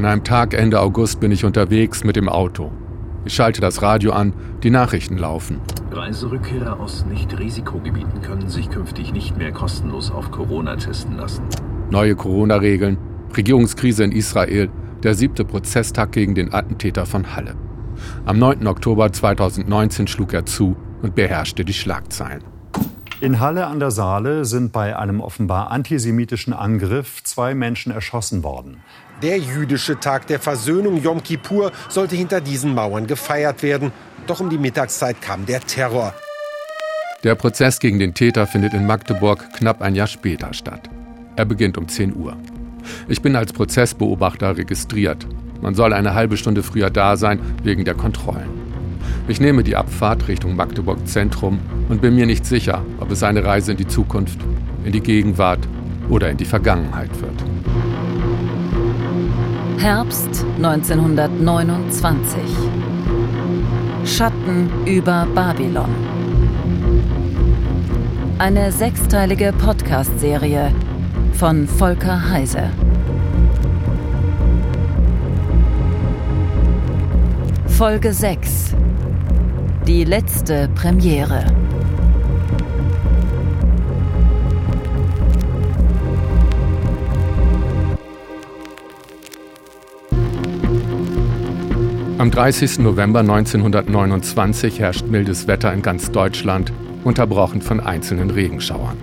An einem Tag Ende August bin ich unterwegs mit dem Auto. Ich schalte das Radio an, die Nachrichten laufen. Reiserückkehrer aus Nicht-Risikogebieten können sich künftig nicht mehr kostenlos auf Corona testen lassen. Neue Corona-Regeln, Regierungskrise in Israel, der siebte Prozesstag gegen den Attentäter von Halle. Am 9. Oktober 2019 schlug er zu und beherrschte die Schlagzeilen. In Halle an der Saale sind bei einem offenbar antisemitischen Angriff zwei Menschen erschossen worden. Der jüdische Tag der Versöhnung Yom Kippur sollte hinter diesen Mauern gefeiert werden. Doch um die Mittagszeit kam der Terror. Der Prozess gegen den Täter findet in Magdeburg knapp ein Jahr später statt. Er beginnt um 10 Uhr. Ich bin als Prozessbeobachter registriert. Man soll eine halbe Stunde früher da sein wegen der Kontrollen. Ich nehme die Abfahrt Richtung Magdeburg Zentrum und bin mir nicht sicher, ob es eine Reise in die Zukunft, in die Gegenwart oder in die Vergangenheit wird. Herbst 1929. Schatten über Babylon. Eine sechsteilige Podcast-Serie von Volker Heise. Folge 6 die letzte Premiere. Am 30. November 1929 herrscht mildes Wetter in ganz Deutschland, unterbrochen von einzelnen Regenschauern.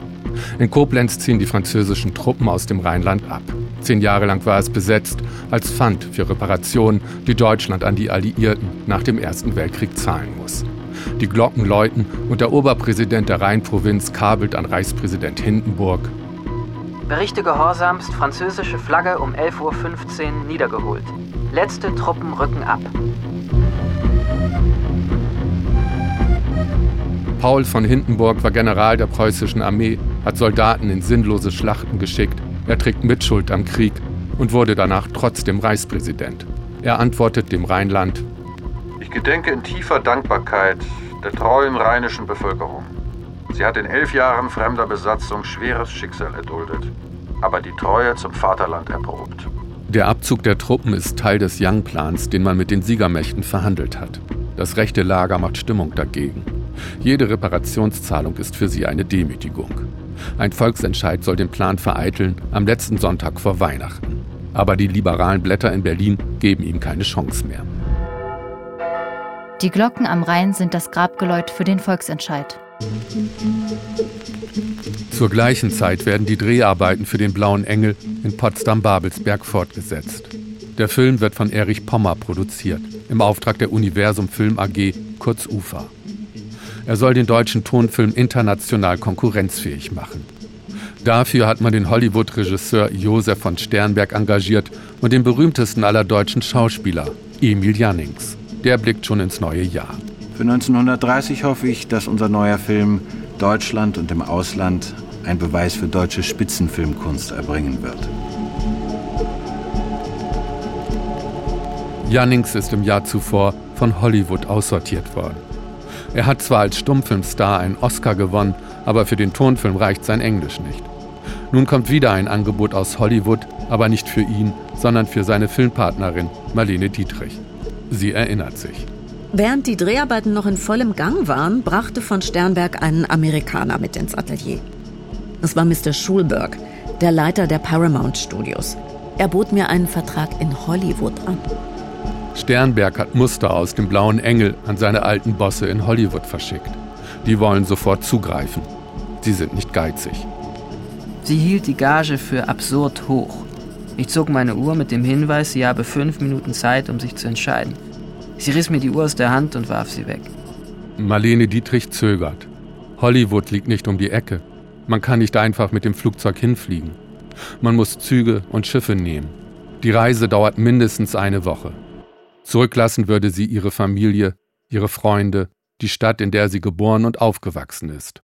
In Koblenz ziehen die französischen Truppen aus dem Rheinland ab. Zehn Jahre lang war es besetzt als Pfand für Reparationen, die Deutschland an die Alliierten nach dem Ersten Weltkrieg zahlen muss. Die Glocken läuten und der Oberpräsident der Rheinprovinz kabelt an Reichspräsident Hindenburg. Berichte gehorsamst, französische Flagge um 11.15 Uhr niedergeholt. Letzte Truppen rücken ab. Paul von Hindenburg war General der preußischen Armee, hat Soldaten in sinnlose Schlachten geschickt. Er trägt Mitschuld am Krieg und wurde danach trotzdem Reichspräsident. Er antwortet dem Rheinland: Ich gedenke in tiefer Dankbarkeit der treuen rheinischen Bevölkerung. Sie hat in elf Jahren fremder Besatzung schweres Schicksal erduldet, aber die Treue zum Vaterland erprobt. Der Abzug der Truppen ist Teil des Young-Plans, den man mit den Siegermächten verhandelt hat. Das rechte Lager macht Stimmung dagegen. Jede Reparationszahlung ist für sie eine Demütigung. Ein Volksentscheid soll den Plan vereiteln am letzten Sonntag vor Weihnachten. Aber die liberalen Blätter in Berlin geben ihm keine Chance mehr. Die Glocken am Rhein sind das Grabgeläut für den Volksentscheid. Zur gleichen Zeit werden die Dreharbeiten für den Blauen Engel in Potsdam-Babelsberg fortgesetzt. Der Film wird von Erich Pommer produziert, im Auftrag der Universum Film AG, kurz UFA. Er soll den deutschen Tonfilm international konkurrenzfähig machen. Dafür hat man den Hollywood-Regisseur Josef von Sternberg engagiert und den berühmtesten aller deutschen Schauspieler, Emil Jannings. Der blickt schon ins neue Jahr. Für 1930 hoffe ich, dass unser neuer Film Deutschland und im Ausland ein Beweis für deutsche Spitzenfilmkunst erbringen wird. Jannings ist im Jahr zuvor von Hollywood aussortiert worden. Er hat zwar als Stummfilmstar einen Oscar gewonnen, aber für den Tonfilm reicht sein Englisch nicht. Nun kommt wieder ein Angebot aus Hollywood, aber nicht für ihn, sondern für seine Filmpartnerin Marlene Dietrich. Sie erinnert sich. Während die Dreharbeiten noch in vollem Gang waren, brachte von Sternberg einen Amerikaner mit ins Atelier. Es war Mr. Schulberg, der Leiter der Paramount Studios. Er bot mir einen Vertrag in Hollywood an. Sternberg hat Muster aus dem Blauen Engel an seine alten Bosse in Hollywood verschickt. Die wollen sofort zugreifen. Sie sind nicht geizig. Sie hielt die Gage für absurd hoch. Ich zog meine Uhr mit dem Hinweis, sie habe fünf Minuten Zeit, um sich zu entscheiden. Sie riss mir die Uhr aus der Hand und warf sie weg. Marlene Dietrich zögert. Hollywood liegt nicht um die Ecke. Man kann nicht einfach mit dem Flugzeug hinfliegen. Man muss Züge und Schiffe nehmen. Die Reise dauert mindestens eine Woche. Zurücklassen würde sie ihre Familie, ihre Freunde, die Stadt, in der sie geboren und aufgewachsen ist.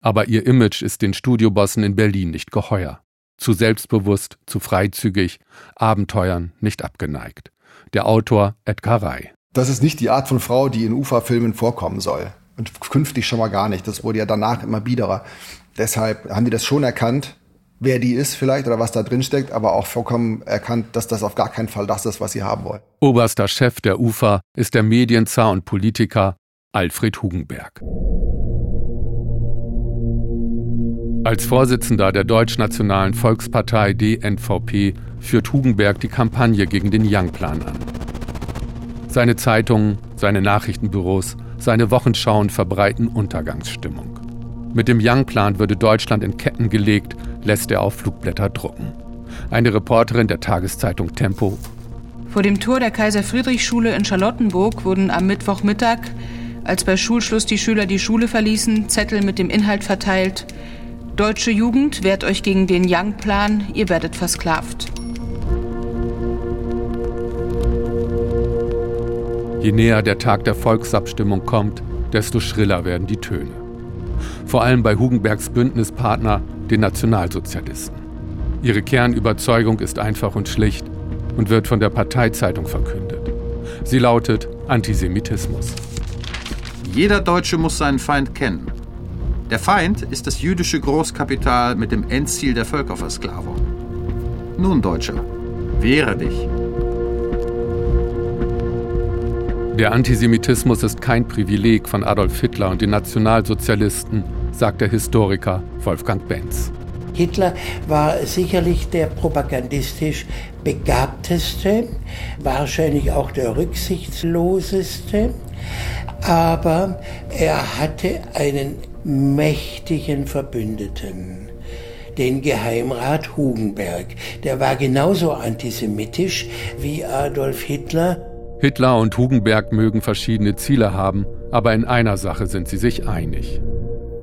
Aber ihr Image ist den Studiobossen in Berlin nicht geheuer. Zu selbstbewusst, zu freizügig, Abenteuern nicht abgeneigt. Der Autor Edgar Ray. Das ist nicht die Art von Frau, die in Ufa-Filmen vorkommen soll. Und künftig schon mal gar nicht. Das wurde ja danach immer biederer. Deshalb haben die das schon erkannt wer die ist vielleicht oder was da drin steckt, aber auch vollkommen erkannt, dass das auf gar keinen Fall das ist, was sie haben wollen. Oberster Chef der UFA ist der Medienzar und Politiker Alfred Hugenberg. Als Vorsitzender der Deutschnationalen Volkspartei DNVP führt Hugenberg die Kampagne gegen den Young-Plan an. Seine Zeitungen, seine Nachrichtenbüros, seine Wochenschauen verbreiten Untergangsstimmung. Mit dem Young-Plan würde Deutschland in Ketten gelegt, lässt er auf Flugblätter drucken. Eine Reporterin der Tageszeitung Tempo. Vor dem Tor der Kaiser-Friedrich-Schule in Charlottenburg wurden am Mittwochmittag, als bei Schulschluss die Schüler die Schule verließen, Zettel mit dem Inhalt verteilt: Deutsche Jugend, wehrt euch gegen den Young-Plan, ihr werdet versklavt. Je näher der Tag der Volksabstimmung kommt, desto schriller werden die Töne. Vor allem bei Hugenbergs Bündnispartner, den Nationalsozialisten. Ihre Kernüberzeugung ist einfach und schlicht und wird von der Parteizeitung verkündet. Sie lautet Antisemitismus. Jeder Deutsche muss seinen Feind kennen. Der Feind ist das jüdische Großkapital mit dem Endziel der Völkerversklavung. Nun, Deutscher, wehre dich. Der Antisemitismus ist kein Privileg von Adolf Hitler und den Nationalsozialisten, sagt der Historiker Wolfgang Benz. Hitler war sicherlich der propagandistisch begabteste, wahrscheinlich auch der rücksichtsloseste, aber er hatte einen mächtigen Verbündeten, den Geheimrat Hugenberg. Der war genauso antisemitisch wie Adolf Hitler. Hitler und Hugenberg mögen verschiedene Ziele haben, aber in einer Sache sind sie sich einig.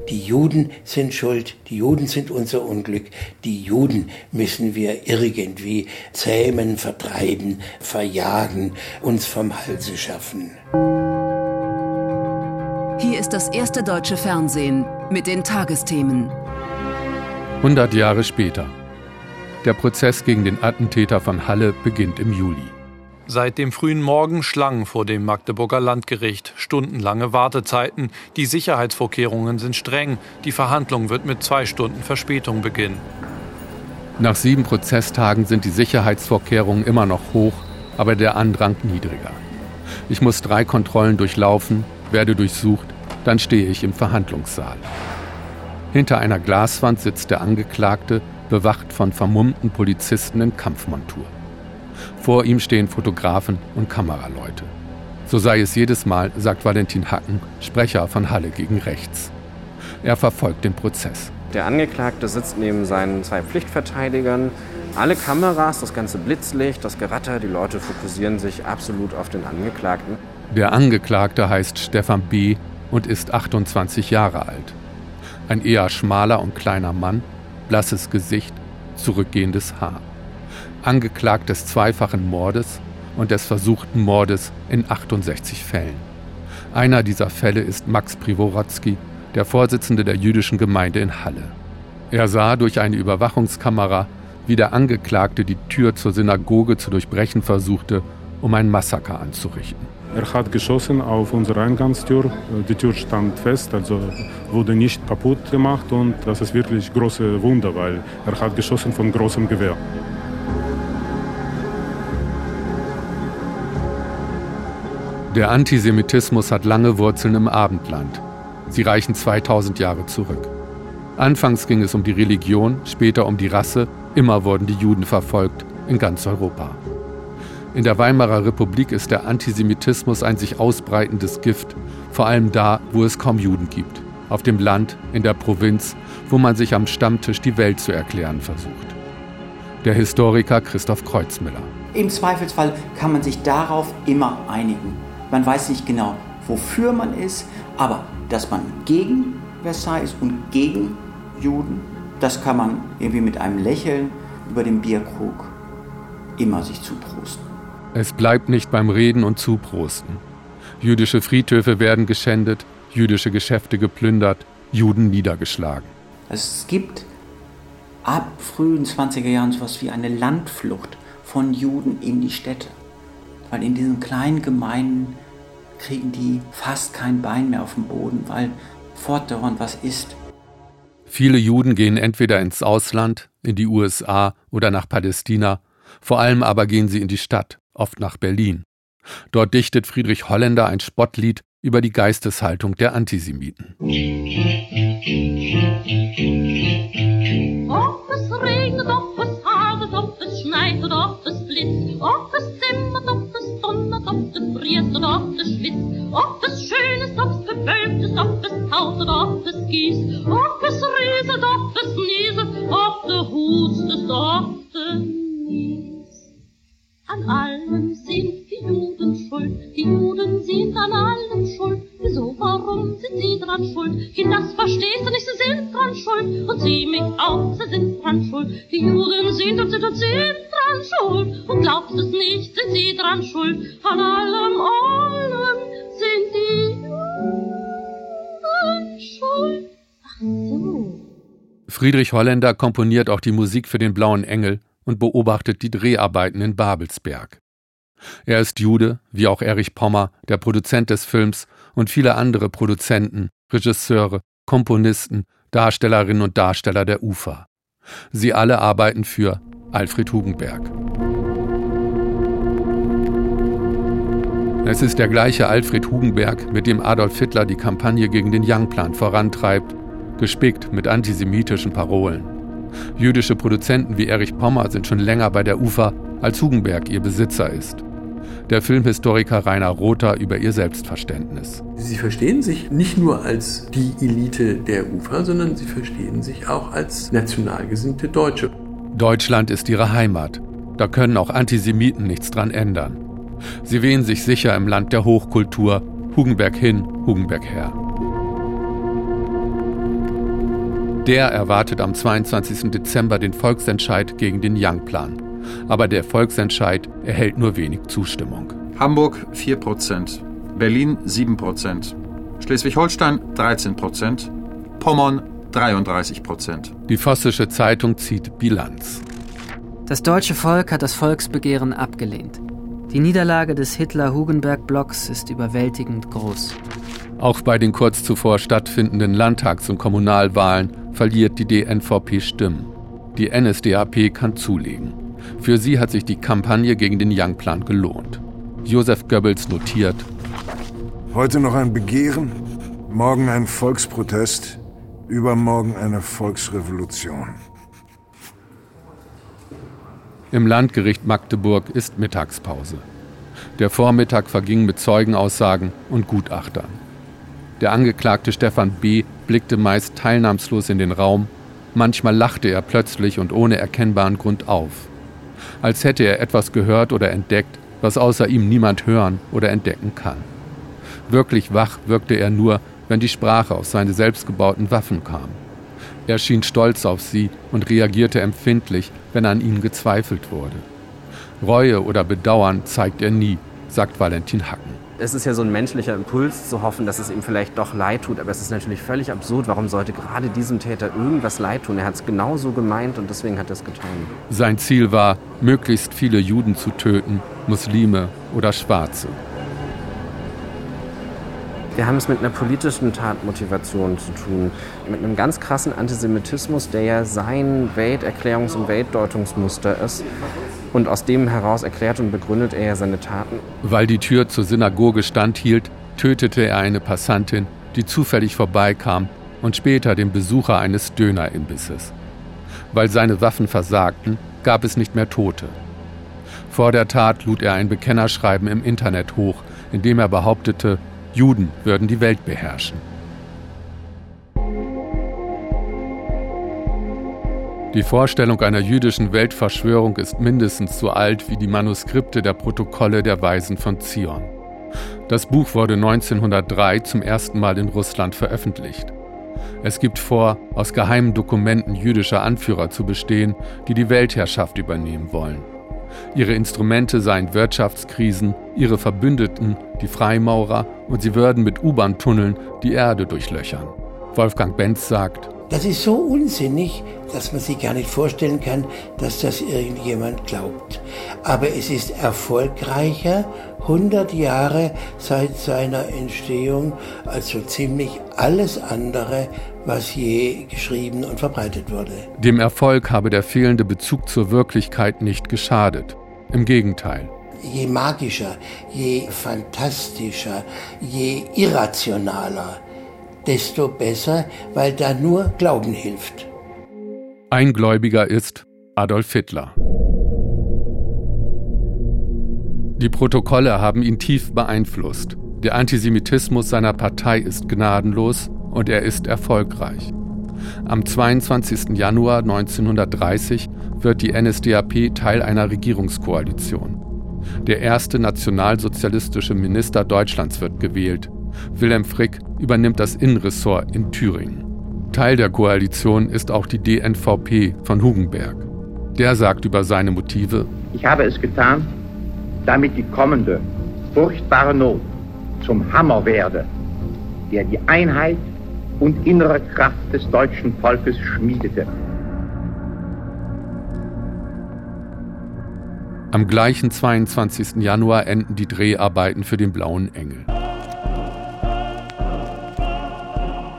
Die Juden sind schuld, die Juden sind unser Unglück, die Juden müssen wir irgendwie zähmen, vertreiben, verjagen, uns vom Halse schaffen. Hier ist das erste deutsche Fernsehen mit den Tagesthemen. 100 Jahre später. Der Prozess gegen den Attentäter von Halle beginnt im Juli. Seit dem frühen Morgen Schlangen vor dem Magdeburger Landgericht, stundenlange Wartezeiten, die Sicherheitsvorkehrungen sind streng, die Verhandlung wird mit zwei Stunden Verspätung beginnen. Nach sieben Prozesstagen sind die Sicherheitsvorkehrungen immer noch hoch, aber der Andrang niedriger. Ich muss drei Kontrollen durchlaufen, werde durchsucht, dann stehe ich im Verhandlungssaal. Hinter einer Glaswand sitzt der Angeklagte, bewacht von vermummten Polizisten in Kampfmontur. Vor ihm stehen Fotografen und Kameraleute. So sei es jedes Mal, sagt Valentin Hacken, Sprecher von Halle gegen Rechts. Er verfolgt den Prozess. Der Angeklagte sitzt neben seinen zwei Pflichtverteidigern. Alle Kameras, das ganze Blitzlicht, das Geratter, die Leute fokussieren sich absolut auf den Angeklagten. Der Angeklagte heißt Stefan B. und ist 28 Jahre alt. Ein eher schmaler und kleiner Mann, blasses Gesicht, zurückgehendes Haar angeklagt des zweifachen Mordes und des versuchten Mordes in 68 Fällen. Einer dieser Fälle ist Max Privorotsky, der Vorsitzende der jüdischen Gemeinde in Halle. Er sah durch eine Überwachungskamera, wie der Angeklagte die Tür zur Synagoge zu durchbrechen versuchte, um ein Massaker anzurichten. Er hat geschossen auf unsere Eingangstür. Die Tür stand fest, also wurde nicht kaputt gemacht und das ist wirklich große Wunder, weil er hat geschossen von großem Gewehr. Der Antisemitismus hat lange Wurzeln im Abendland. Sie reichen 2000 Jahre zurück. Anfangs ging es um die Religion, später um die Rasse, immer wurden die Juden verfolgt, in ganz Europa. In der Weimarer Republik ist der Antisemitismus ein sich ausbreitendes Gift, vor allem da, wo es kaum Juden gibt, auf dem Land, in der Provinz, wo man sich am Stammtisch die Welt zu erklären versucht. Der Historiker Christoph Kreuzmüller. Im Zweifelsfall kann man sich darauf immer einigen. Man weiß nicht genau, wofür man ist, aber dass man gegen Versailles ist und gegen Juden, das kann man irgendwie mit einem Lächeln über den Bierkrug immer sich zuprosten. Es bleibt nicht beim Reden und Zuprosten. Jüdische Friedhöfe werden geschändet, jüdische Geschäfte geplündert, Juden niedergeschlagen. Es gibt ab frühen 20er Jahren so etwas wie eine Landflucht von Juden in die Städte. Weil in diesen kleinen Gemeinden kriegen die fast kein Bein mehr auf den Boden, weil fortdauernd was ist. Viele Juden gehen entweder ins Ausland, in die USA oder nach Palästina, vor allem aber gehen sie in die Stadt, oft nach Berlin. Dort dichtet Friedrich Holländer ein Spottlied über die Geisteshaltung der Antisemiten. Ob es regnet, ob es hagelt, ob es schneit oder ob es blitzt, ob es zimmert, ob es donnert, ob es friert oder ob es schwitzt, ob es schön ist, ob es bewölkt ist, ob es taut oder ob es gießt, ob es rieselt, ob es nieselt, ob dran schuld? Kind, das verstehst nicht, sie sind dran schuld. Und sieh mich auch, sie sind dran schuld. Die Juden sind und sind und sind dran schuld. Und glaubst es nicht, sind sie dran schuld. An allem, allem sind die Juden schuld. Friedrich Holländer komponiert auch die Musik für den Blauen Engel und beobachtet die Dreharbeiten in Babelsberg. Er ist Jude, wie auch Erich Pommer, der Produzent des Films und viele andere Produzenten, Regisseure, Komponisten, Darstellerinnen und Darsteller der UFA. Sie alle arbeiten für Alfred Hugenberg. Es ist der gleiche Alfred Hugenberg, mit dem Adolf Hitler die Kampagne gegen den Young-Plan vorantreibt, gespickt mit antisemitischen Parolen. Jüdische Produzenten wie Erich Pommer sind schon länger bei der UFA, als Hugenberg ihr Besitzer ist. Der Filmhistoriker Rainer Rother über ihr Selbstverständnis. Sie verstehen sich nicht nur als die Elite der UFA, sondern sie verstehen sich auch als national gesinnte Deutsche. Deutschland ist ihre Heimat. Da können auch Antisemiten nichts dran ändern. Sie wehen sich sicher im Land der Hochkultur, Hugenberg hin, Hugenberg her. Der erwartet am 22. Dezember den Volksentscheid gegen den Young-Plan. Aber der Volksentscheid erhält nur wenig Zustimmung. Hamburg 4%, Berlin 7%, Schleswig-Holstein 13%, Pommern 33%. Die Vossische Zeitung zieht Bilanz. Das deutsche Volk hat das Volksbegehren abgelehnt. Die Niederlage des Hitler-Hugenberg-Blocks ist überwältigend groß. Auch bei den kurz zuvor stattfindenden Landtags- und Kommunalwahlen verliert die DNVP Stimmen. Die NSDAP kann zulegen. Für sie hat sich die Kampagne gegen den Young-Plan gelohnt. Josef Goebbels notiert: Heute noch ein Begehren, morgen ein Volksprotest, übermorgen eine Volksrevolution. Im Landgericht Magdeburg ist Mittagspause. Der Vormittag verging mit Zeugenaussagen und Gutachtern. Der Angeklagte Stefan B. blickte meist teilnahmslos in den Raum, manchmal lachte er plötzlich und ohne erkennbaren Grund auf. Als hätte er etwas gehört oder entdeckt, was außer ihm niemand hören oder entdecken kann. Wirklich wach wirkte er nur, wenn die Sprache aus seine selbstgebauten Waffen kam. Er schien stolz auf sie und reagierte empfindlich, wenn an ihnen gezweifelt wurde. Reue oder Bedauern zeigt er nie, sagt Valentin Hacken. Es ist ja so ein menschlicher Impuls zu hoffen, dass es ihm vielleicht doch leid tut, aber es ist natürlich völlig absurd. Warum sollte gerade diesem Täter irgendwas leid tun? Er hat es genauso gemeint und deswegen hat er es getan. Sein Ziel war, möglichst viele Juden zu töten, Muslime oder Schwarze. Wir haben es mit einer politischen Tatmotivation zu tun, mit einem ganz krassen Antisemitismus, der ja sein Welterklärungs- und Weltdeutungsmuster ist. Und aus dem heraus erklärt und begründet er ja seine Taten. Weil die Tür zur Synagoge standhielt, tötete er eine Passantin, die zufällig vorbeikam und später den Besucher eines Dönerimbisses. Weil seine Waffen versagten, gab es nicht mehr Tote. Vor der Tat lud er ein Bekennerschreiben im Internet hoch, in dem er behauptete, Juden würden die Welt beherrschen. Die Vorstellung einer jüdischen Weltverschwörung ist mindestens so alt wie die Manuskripte der Protokolle der Weisen von Zion. Das Buch wurde 1903 zum ersten Mal in Russland veröffentlicht. Es gibt vor, aus geheimen Dokumenten jüdischer Anführer zu bestehen, die die Weltherrschaft übernehmen wollen. Ihre Instrumente seien Wirtschaftskrisen, ihre Verbündeten die Freimaurer und sie würden mit U-Bahn-Tunneln die Erde durchlöchern. Wolfgang Benz sagt, das ist so unsinnig, dass man sich gar nicht vorstellen kann, dass das irgendjemand glaubt. aber es ist erfolgreicher 100 Jahre seit seiner Entstehung als so ziemlich alles andere, was je geschrieben und verbreitet wurde. Dem Erfolg habe der fehlende Bezug zur Wirklichkeit nicht geschadet. Im Gegenteil. Je magischer, je fantastischer, je irrationaler, desto besser, weil da nur Glauben hilft. Ein Gläubiger ist Adolf Hitler. Die Protokolle haben ihn tief beeinflusst. Der Antisemitismus seiner Partei ist gnadenlos und er ist erfolgreich. Am 22. Januar 1930 wird die NSDAP Teil einer Regierungskoalition. Der erste nationalsozialistische Minister Deutschlands wird gewählt. Wilhelm Frick übernimmt das Innenressort in Thüringen. Teil der Koalition ist auch die DNVP von Hugenberg. Der sagt über seine Motive: Ich habe es getan, damit die kommende, furchtbare Not zum Hammer werde, der die Einheit und innere Kraft des deutschen Volkes schmiedete. Am gleichen 22. Januar enden die Dreharbeiten für den Blauen Engel.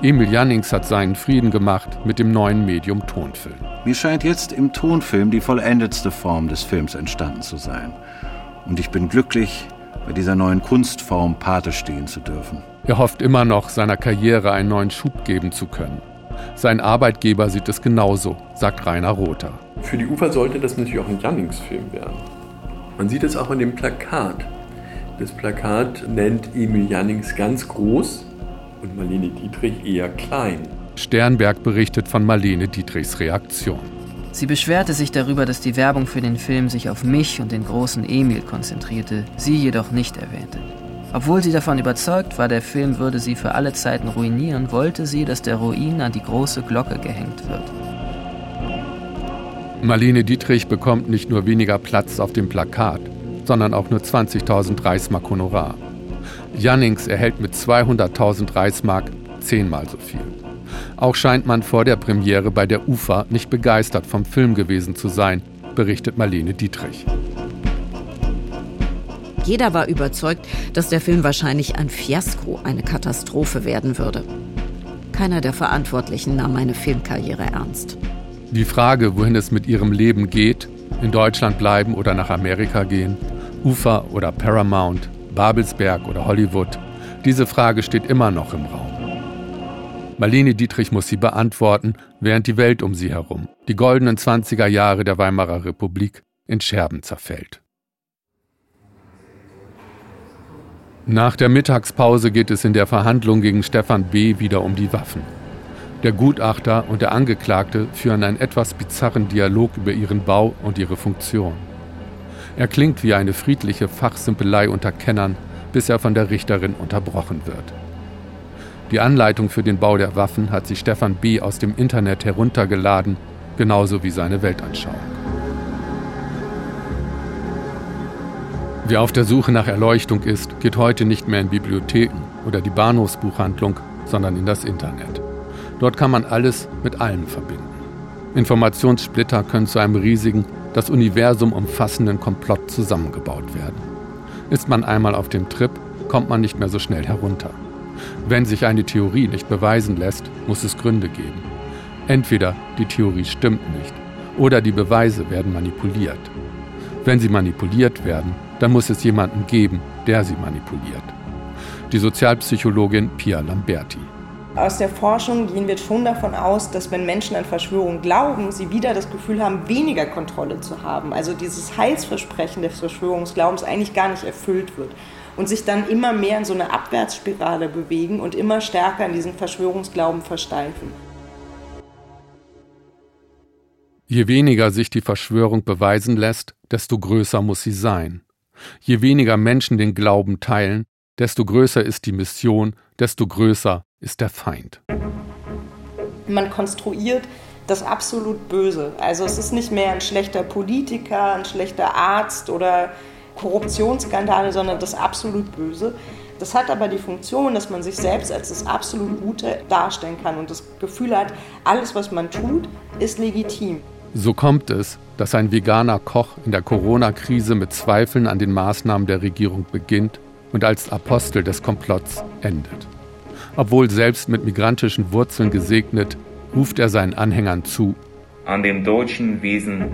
Emil Jannings hat seinen Frieden gemacht mit dem neuen Medium Tonfilm. Mir scheint jetzt im Tonfilm die vollendetste Form des Films entstanden zu sein. Und ich bin glücklich, bei dieser neuen Kunstform Pate stehen zu dürfen. Er hofft immer noch, seiner Karriere einen neuen Schub geben zu können. Sein Arbeitgeber sieht es genauso, sagt Rainer Rother. Für die Ufer sollte das natürlich auch ein Jannings-Film werden. Man sieht es auch in dem Plakat. Das Plakat nennt Emil Jannings ganz groß und Marlene Dietrich eher klein. Sternberg berichtet von Marlene Dietrichs Reaktion. Sie beschwerte sich darüber, dass die Werbung für den Film sich auf mich und den großen Emil konzentrierte, sie jedoch nicht erwähnte. Obwohl sie davon überzeugt war, der Film würde sie für alle Zeiten ruinieren, wollte sie, dass der Ruin an die große Glocke gehängt wird. Marlene Dietrich bekommt nicht nur weniger Platz auf dem Plakat, sondern auch nur 20.000 Reichsmark Honorar. Jannings erhält mit 200.000 Reichsmark zehnmal so viel. Auch scheint man vor der Premiere bei der UFA nicht begeistert vom Film gewesen zu sein, berichtet Marlene Dietrich. Jeder war überzeugt, dass der Film wahrscheinlich ein Fiasko, eine Katastrophe werden würde. Keiner der Verantwortlichen nahm meine Filmkarriere ernst. Die Frage, wohin es mit ihrem Leben geht, in Deutschland bleiben oder nach Amerika gehen, UFA oder Paramount, Babelsberg oder Hollywood, diese Frage steht immer noch im Raum. Marlene Dietrich muss sie beantworten, während die Welt um sie herum, die goldenen 20er Jahre der Weimarer Republik, in Scherben zerfällt. Nach der Mittagspause geht es in der Verhandlung gegen Stefan B. wieder um die Waffen. Der Gutachter und der Angeklagte führen einen etwas bizarren Dialog über ihren Bau und ihre Funktion. Er klingt wie eine friedliche Fachsimpelei unter Kennern, bis er von der Richterin unterbrochen wird. Die Anleitung für den Bau der Waffen hat sich Stefan B. aus dem Internet heruntergeladen, genauso wie seine Weltanschauung. Wer auf der Suche nach Erleuchtung ist, geht heute nicht mehr in Bibliotheken oder die Bahnhofsbuchhandlung, sondern in das Internet. Dort kann man alles mit allem verbinden. Informationssplitter können zu einem riesigen, das Universum umfassenden Komplott zusammengebaut werden. Ist man einmal auf dem Trip, kommt man nicht mehr so schnell herunter. Wenn sich eine Theorie nicht beweisen lässt, muss es Gründe geben. Entweder die Theorie stimmt nicht oder die Beweise werden manipuliert. Wenn sie manipuliert werden, dann muss es jemanden geben, der sie manipuliert. Die Sozialpsychologin Pia Lamberti. Aus der Forschung gehen wir schon davon aus, dass wenn Menschen an Verschwörungen glauben, sie wieder das Gefühl haben, weniger Kontrolle zu haben. Also dieses Heilsversprechen des Verschwörungsglaubens eigentlich gar nicht erfüllt wird und sich dann immer mehr in so eine Abwärtsspirale bewegen und immer stärker in diesen Verschwörungsglauben versteifen. Je weniger sich die Verschwörung beweisen lässt, desto größer muss sie sein. Je weniger Menschen den Glauben teilen, desto größer ist die Mission, desto größer ist der Feind. Man konstruiert das absolut Böse. Also es ist nicht mehr ein schlechter Politiker, ein schlechter Arzt oder Korruptionsskandale, sondern das absolut Böse. Das hat aber die Funktion, dass man sich selbst als das absolut Gute darstellen kann und das Gefühl hat, alles, was man tut, ist legitim. So kommt es, dass ein veganer Koch in der Corona-Krise mit Zweifeln an den Maßnahmen der Regierung beginnt und als Apostel des Komplotts endet. Obwohl selbst mit migrantischen Wurzeln gesegnet, ruft er seinen Anhängern zu. An dem deutschen Wesen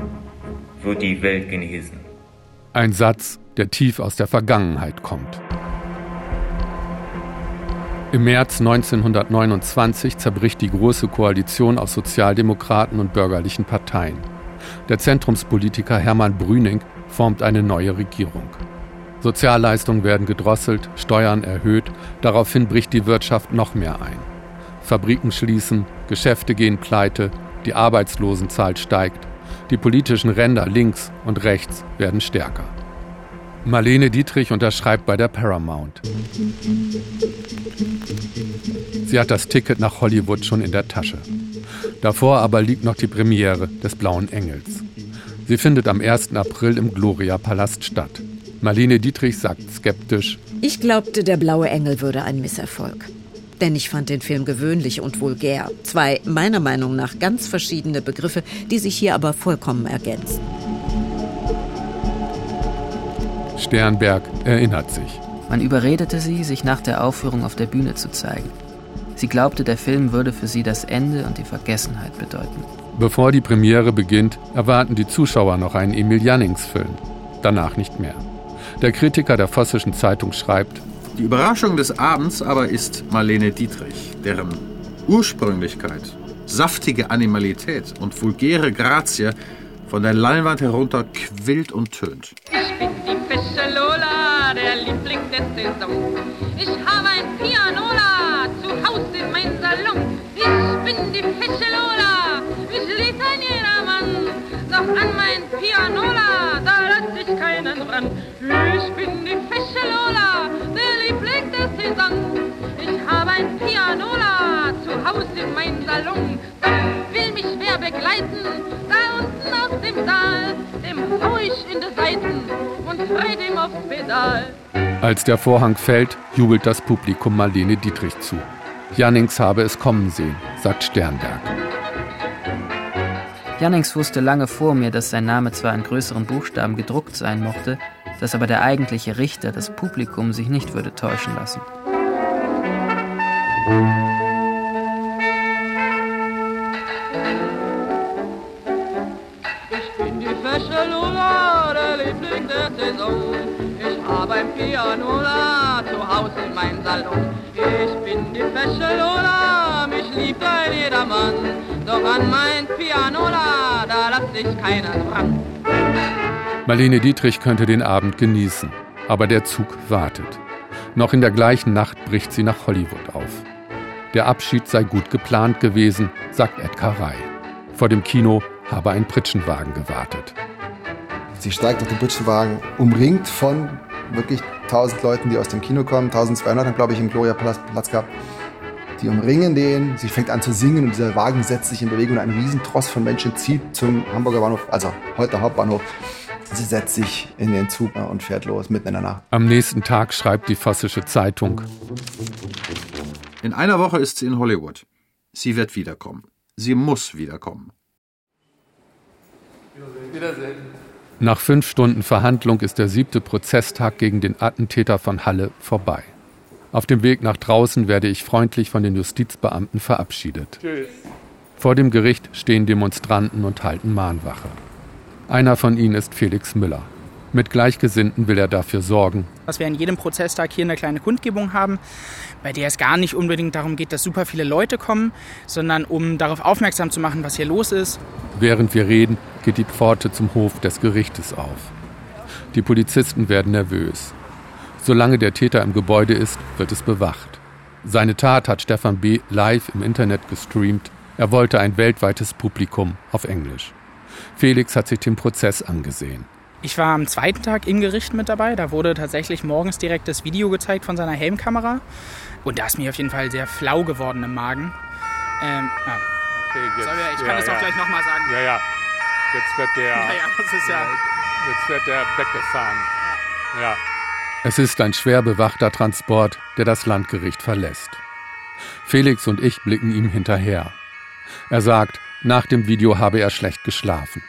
wird die Welt genesen. Ein Satz, der tief aus der Vergangenheit kommt. Im März 1929 zerbricht die Große Koalition aus Sozialdemokraten und bürgerlichen Parteien. Der Zentrumspolitiker Hermann Brüning formt eine neue Regierung. Sozialleistungen werden gedrosselt, Steuern erhöht, daraufhin bricht die Wirtschaft noch mehr ein. Fabriken schließen, Geschäfte gehen pleite, die Arbeitslosenzahl steigt, die politischen Ränder links und rechts werden stärker. Marlene Dietrich unterschreibt bei der Paramount. Sie hat das Ticket nach Hollywood schon in der Tasche. Davor aber liegt noch die Premiere des Blauen Engels. Sie findet am 1. April im Gloria-Palast statt. Marlene Dietrich sagt skeptisch: Ich glaubte, der Blaue Engel würde ein Misserfolg. Denn ich fand den Film gewöhnlich und vulgär. Zwei meiner Meinung nach ganz verschiedene Begriffe, die sich hier aber vollkommen ergänzen. Sternberg erinnert sich. Man überredete sie, sich nach der Aufführung auf der Bühne zu zeigen. Sie glaubte, der Film würde für sie das Ende und die Vergessenheit bedeuten. Bevor die Premiere beginnt, erwarten die Zuschauer noch einen Emil Jannings-Film. Danach nicht mehr. Der Kritiker der Vossischen Zeitung schreibt: Die Überraschung des Abends aber ist Marlene Dietrich, deren Ursprünglichkeit, saftige Animalität und vulgäre Grazie von der Leinwand herunter quillt und tönt. Ich bin die Lola, der Liebling der Saison. Ich bin die fesche Lola, mich liebt ein jedermann. Doch an mein Pianola, da lass ich keinen ran. Ich bin die fesche Lola, der Liebling der Saison. Ich habe ein Pianola zu Hause in meinem Salon. Doch will mich wer begleiten, da unten aus dem Saal, dem hau ich in die Seiten und trete ihm aufs Pedal. Als der Vorhang fällt, jubelt das Publikum Marlene Dietrich zu. Jannings habe es kommen sehen, sagt Sternberg. Jannings wusste lange vor mir, dass sein Name zwar in größeren Buchstaben gedruckt sein mochte, dass aber der eigentliche Richter, das Publikum, sich nicht würde täuschen lassen. Ich bin die fesche Lola, der Liebling der Saison. Ich habe ein Pianola zu Hause in meinem Salon. Ich bin die fesche Lola, mich liebt ein jedermann. Doch an mein Pianola, da lass ich keinen ran. Marlene Dietrich könnte den Abend genießen, aber der Zug wartet. Noch in der gleichen Nacht bricht sie nach Hollywood auf. Der Abschied sei gut geplant gewesen, sagt Edgar Rey. Vor dem Kino habe ein Pritschenwagen gewartet. Sie steigt auf den Pritschenwagen, umringt von wirklich 1000 Leuten, die aus dem Kino kommen. 1200 haben, glaube ich, im Gloria Palast Platz gehabt. Die umringen den, sie fängt an zu singen und dieser Wagen setzt sich in Bewegung und ein Riesentross von Menschen zieht zum Hamburger Bahnhof, also heute Hauptbahnhof. Sie setzt sich in den Zug und fährt los, mitten in der Nacht. Am nächsten Tag schreibt die Vossische Zeitung. In einer Woche ist sie in Hollywood. Sie wird wiederkommen. Sie muss wiederkommen. Wiedersehen. Nach fünf Stunden Verhandlung ist der siebte Prozesstag gegen den Attentäter von Halle vorbei. Auf dem Weg nach draußen werde ich freundlich von den Justizbeamten verabschiedet. Tschüss. Vor dem Gericht stehen Demonstranten und halten Mahnwache. Einer von ihnen ist Felix Müller. Mit Gleichgesinnten will er dafür sorgen, dass wir in jedem Prozesstag hier eine kleine Kundgebung haben, bei der es gar nicht unbedingt darum geht, dass super viele Leute kommen, sondern um darauf aufmerksam zu machen, was hier los ist. Während wir reden, geht die Pforte zum Hof des Gerichtes auf. Die Polizisten werden nervös. Solange der Täter im Gebäude ist, wird es bewacht. Seine Tat hat Stefan B. live im Internet gestreamt. Er wollte ein weltweites Publikum auf Englisch. Felix hat sich den Prozess angesehen. Ich war am zweiten Tag im Gericht mit dabei. Da wurde tatsächlich morgens direkt das Video gezeigt von seiner Helmkamera. Und da ist mir auf jeden Fall sehr flau geworden im Magen. Ähm, ah. Okay, jetzt, Sorry, ich kann ja, das ja. auch gleich nochmal sagen. Ja, ja. Jetzt wird der, Naja, das ist ja. jetzt wird der weggefahren. Ja. Es ist ein schwer bewachter Transport, der das Landgericht verlässt. Felix und ich blicken ihm hinterher. Er sagt, Nach dem Video habe er schlecht geschlafen.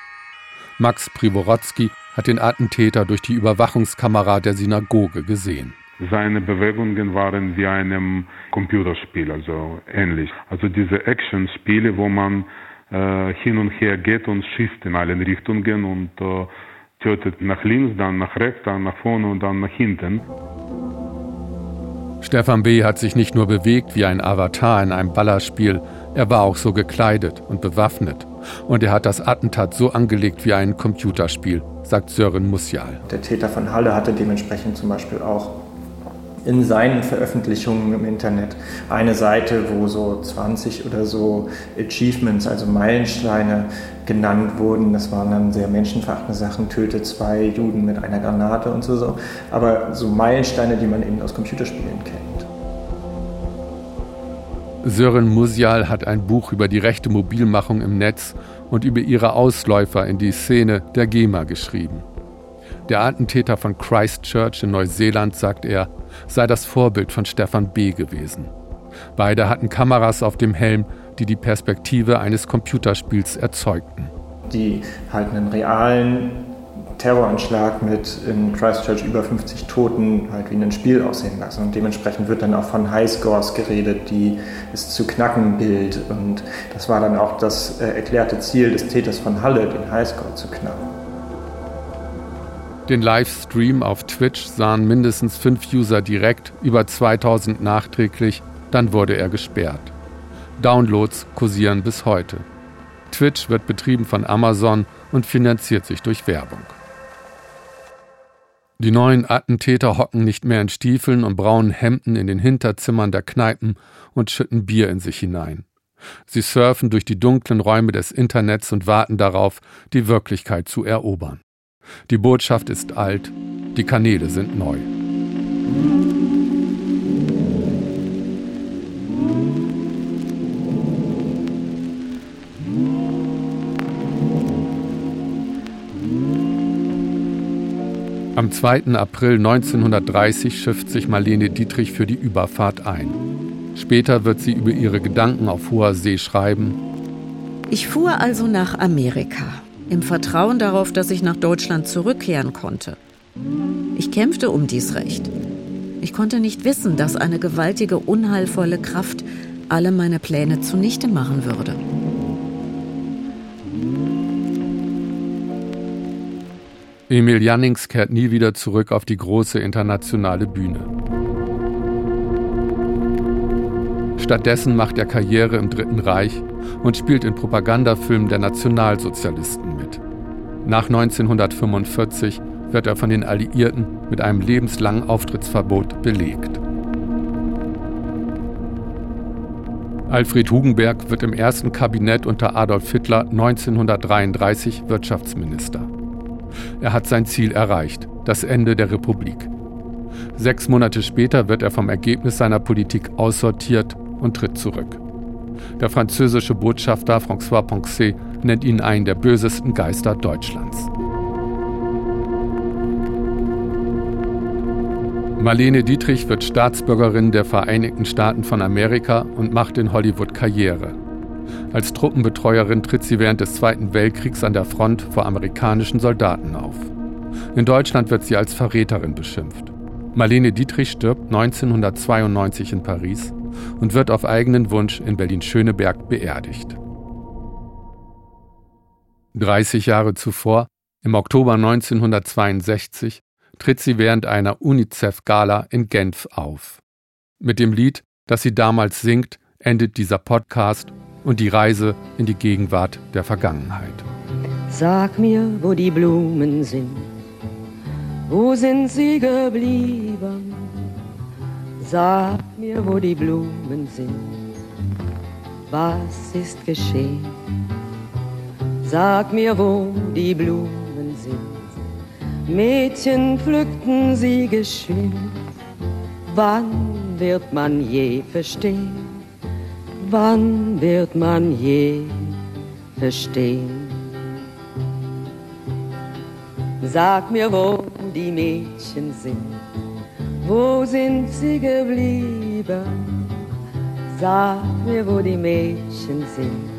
Max Priborotsky hat den Attentäter durch die Überwachungskamera der Synagoge gesehen. Seine Bewegungen waren wie einem Computerspiel, also ähnlich. Also diese Action-Spiele, wo man äh, hin und her geht und schießt in allen Richtungen und äh, tötet nach links, dann nach rechts, dann nach vorne und dann nach hinten. Stefan B. hat sich nicht nur bewegt wie ein Avatar in einem Ballerspiel, er war auch so gekleidet und bewaffnet. Und er hat das Attentat so angelegt wie ein Computerspiel, sagt Sören Musial. Der Täter von Halle hatte dementsprechend zum Beispiel auch in seinen Veröffentlichungen im Internet eine Seite, wo so 20 oder so Achievements, also Meilensteine genannt wurden. Das waren dann sehr menschenverachtende Sachen, töte zwei Juden mit einer Granate und so. Aber so Meilensteine, die man eben aus Computerspielen kennt. Sören Musial hat ein Buch über die rechte Mobilmachung im Netz und über ihre Ausläufer in die Szene der GEMA geschrieben. Der Attentäter von Christchurch in Neuseeland, sagt er, sei das Vorbild von Stefan B. gewesen. Beide hatten Kameras auf dem Helm, die die Perspektive eines Computerspiels erzeugten. Die halt einen realen Terroranschlag mit in Christchurch über 50 Toten halt wie ein Spiel aussehen lassen. Und dementsprechend wird dann auch von Highscores geredet, die es zu knacken gilt. Und das war dann auch das äh, erklärte Ziel des Täters von Halle, den Highscore zu knacken. Den Livestream auf Twitch sahen mindestens fünf User direkt, über 2000 nachträglich, dann wurde er gesperrt. Downloads kursieren bis heute. Twitch wird betrieben von Amazon und finanziert sich durch Werbung. Die neuen Attentäter hocken nicht mehr in Stiefeln und braunen Hemden in den Hinterzimmern der Kneipen und schütten Bier in sich hinein. Sie surfen durch die dunklen Räume des Internets und warten darauf, die Wirklichkeit zu erobern. Die Botschaft ist alt, die Kanäle sind neu. Am 2. April 1930 schifft sich Marlene Dietrich für die Überfahrt ein. Später wird sie über ihre Gedanken auf hoher See schreiben. Ich fuhr also nach Amerika im Vertrauen darauf, dass ich nach Deutschland zurückkehren konnte. Ich kämpfte um dies Recht. Ich konnte nicht wissen, dass eine gewaltige, unheilvolle Kraft alle meine Pläne zunichte machen würde. Emil Jannings kehrt nie wieder zurück auf die große internationale Bühne. Stattdessen macht er Karriere im Dritten Reich und spielt in Propagandafilmen der Nationalsozialisten mit. Nach 1945 wird er von den Alliierten mit einem lebenslangen Auftrittsverbot belegt. Alfred Hugenberg wird im ersten Kabinett unter Adolf Hitler 1933 Wirtschaftsminister. Er hat sein Ziel erreicht, das Ende der Republik. Sechs Monate später wird er vom Ergebnis seiner Politik aussortiert und tritt zurück. Der französische Botschafter François Poncet nennt ihn einen der bösesten Geister Deutschlands. Marlene Dietrich wird Staatsbürgerin der Vereinigten Staaten von Amerika und macht in Hollywood Karriere. Als Truppenbetreuerin tritt sie während des Zweiten Weltkriegs an der Front vor amerikanischen Soldaten auf. In Deutschland wird sie als Verräterin beschimpft. Marlene Dietrich stirbt 1992 in Paris und wird auf eigenen Wunsch in Berlin-Schöneberg beerdigt. 30 Jahre zuvor, im Oktober 1962, tritt sie während einer UNICEF-Gala in Genf auf. Mit dem Lied, das sie damals singt, endet dieser Podcast und die Reise in die Gegenwart der Vergangenheit. Sag mir, wo die Blumen sind, wo sind sie geblieben? Sag mir, wo die Blumen sind, was ist geschehen? Sag mir, wo die Blumen sind. Mädchen pflückten sie geschwind. Wann wird man je verstehen? Wann wird man je verstehen? Sag mir, wo die Mädchen sind wo sind sie geblieben? Sag mir, wo die Mädchen sind.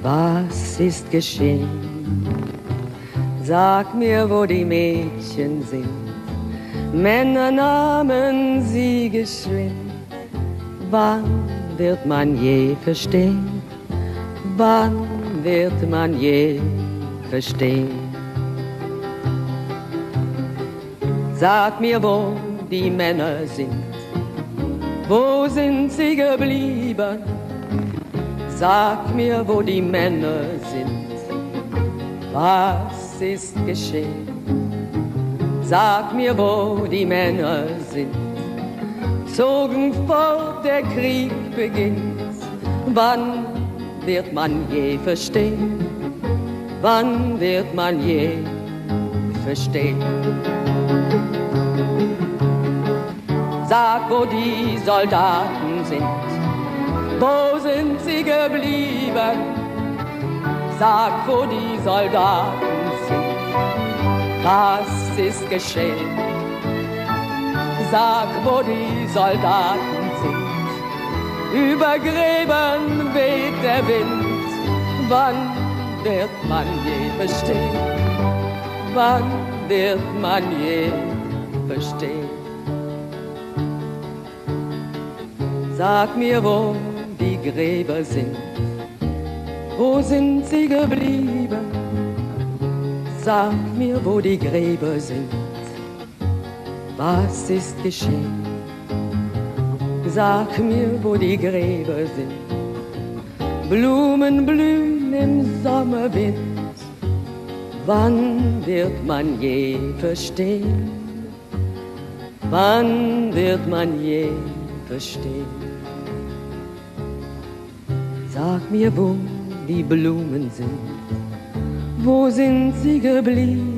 Was ist geschehen? Sag mir, wo die Mädchen sind. Männer nahmen sie geschwind. Wann wird man je verstehen? Wann wird man je verstehen? Sag mir, wo die Männer sind. Wo sind sie geblieben? Sag mir, wo die Männer sind. Was ist geschehen? Sag mir, wo die Männer sind. Zogen fort, der Krieg beginnt. Wann wird man je verstehen? Wann wird man je verstehen? Sag, wo die Soldaten sind. Wo sind sie geblieben? Sag, wo die Soldaten sind. Was ist geschehen? Sag, wo die Soldaten sind. Über Gräben weht der Wind. Wann wird man je verstehen? Wann wird man je verstehen? Sag mir, wo die Gräber sind. Wo sind sie geblieben? Sag mir, wo die Gräber sind. Was ist geschehen? Sag mir, wo die Gräber sind. Blumen blühen im Sommerwind. Wann wird man je verstehen? Wann wird man je verstehen? Sag mir, wo die Blumen sind. Wo sind sie geblieben?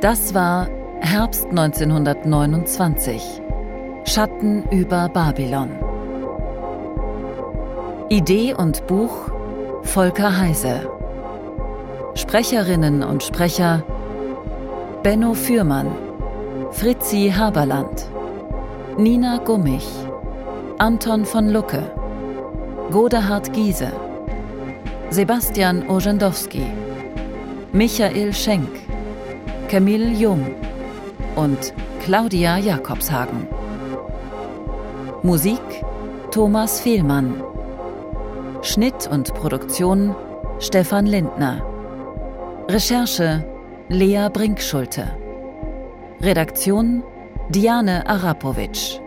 Das war Herbst 1929. Schatten über Babylon. Idee und Buch Volker Heise. Sprecherinnen und Sprecher Benno Fürmann, Fritzi Haberland, Nina Gummich, Anton von Lucke, Godehard Giese, Sebastian Orzendowski, Michael Schenk, Camille Jung und Claudia Jakobshagen. Musik Thomas Fehlmann. Schnitt und Produktion Stefan Lindner. Recherche Lea Brinkschulte. Redaktion Diane Arapowitsch.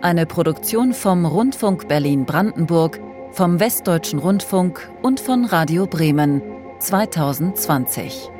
Eine Produktion vom Rundfunk Berlin-Brandenburg, vom Westdeutschen Rundfunk und von Radio Bremen 2020.